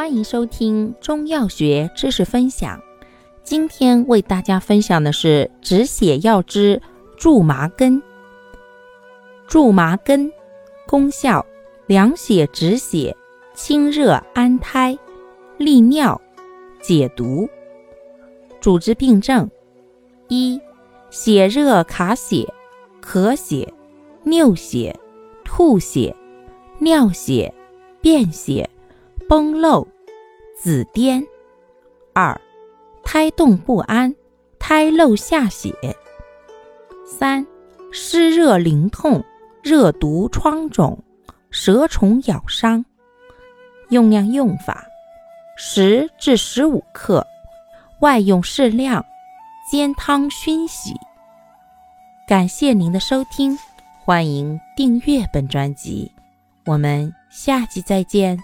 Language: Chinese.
欢迎收听中药学知识分享。今天为大家分享的是止血药之苎麻根。苎麻根功效：凉血止血、清热安胎、利尿、解毒。主治病症：一、血热卡血、咳血、尿血、吐血、尿血、便血。崩漏、紫癜；二、胎动不安、胎漏下血；三、湿热淋痛、热毒疮肿、蛇虫咬伤。用量用法：十至十五克，外用适量，煎汤熏洗。感谢您的收听，欢迎订阅本专辑，我们下期再见。